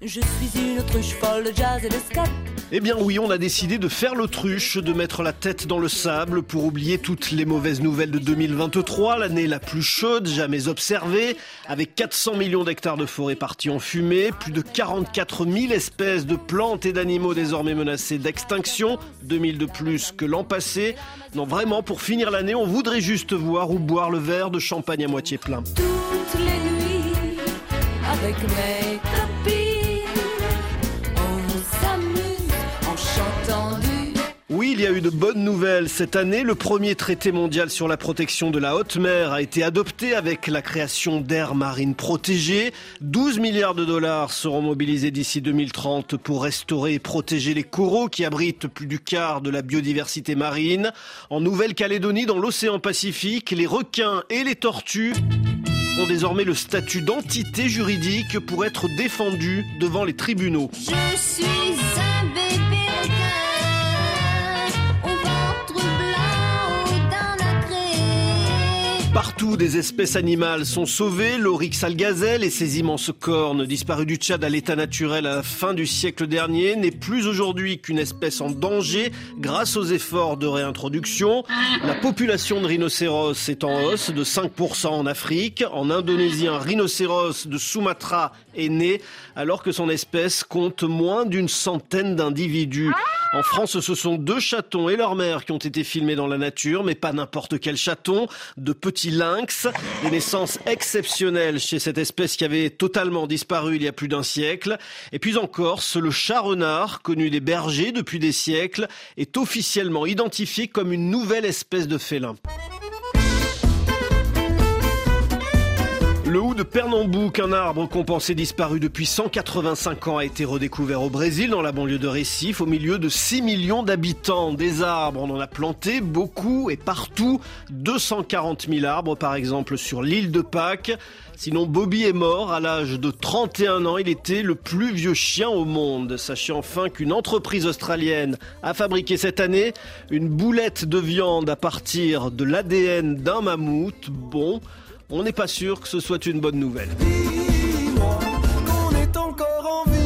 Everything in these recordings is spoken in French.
Je suis une autruche folle de jazz et de scat. Eh bien oui, on a décidé de faire l'autruche, de mettre la tête dans le sable pour oublier toutes les mauvaises nouvelles de 2023, l'année la plus chaude jamais observée, avec 400 millions d'hectares de forêt partis en fumée, plus de 44 000 espèces de plantes et d'animaux désormais menacés d'extinction, 2000 de plus que l'an passé. Non, vraiment, pour finir l'année, on voudrait juste voir ou boire le verre de champagne à moitié plein. Toutes les nuits, avec mes il y a eu de bonnes nouvelles cette année. Le premier traité mondial sur la protection de la haute mer a été adopté avec la création d'aires marines protégées. 12 milliards de dollars seront mobilisés d'ici 2030 pour restaurer et protéger les coraux qui abritent plus du quart de la biodiversité marine. En Nouvelle-Calédonie, dans l'océan Pacifique, les requins et les tortues ont désormais le statut d'entité juridique pour être défendus devant les tribunaux. Partout, des espèces animales sont sauvées. L'oryx algazelle et ses immenses cornes, disparues du Tchad à l'état naturel à la fin du siècle dernier, n'est plus aujourd'hui qu'une espèce en danger grâce aux efforts de réintroduction. La population de rhinocéros est en hausse de 5% en Afrique. En Indonésie, un rhinocéros de Sumatra est né alors que son espèce compte moins d'une centaine d'individus. En France, ce sont deux chatons et leur mère qui ont été filmés dans la nature, mais pas n'importe quel chaton, de petits lynx, des naissances exceptionnelles chez cette espèce qui avait totalement disparu il y a plus d'un siècle. Et puis en Corse, le chat renard, connu des bergers depuis des siècles, est officiellement identifié comme une nouvelle espèce de félin. De Pernambouc, un arbre qu'on pensait disparu depuis 185 ans, a été redécouvert au Brésil, dans la banlieue de Recife, au milieu de 6 millions d'habitants. Des arbres, on en a planté beaucoup et partout. 240 000 arbres, par exemple, sur l'île de Pâques. Sinon, Bobby est mort à l'âge de 31 ans. Il était le plus vieux chien au monde. Sachez enfin qu'une entreprise australienne a fabriqué cette année une boulette de viande à partir de l'ADN d'un mammouth. Bon, on n'est pas sûr que ce soit une bonne nouvelle. Dis-moi qu'on est encore en vie.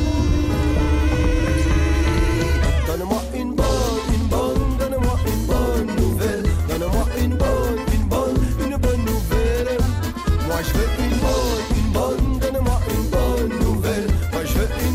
Donne-moi une bonne, une bonne, donne-moi une bonne nouvelle. Donne-moi une bonne, une bonne, une bonne nouvelle. Moi je veux une bonne, une bonne, donne-moi une bonne nouvelle. Moi je veux une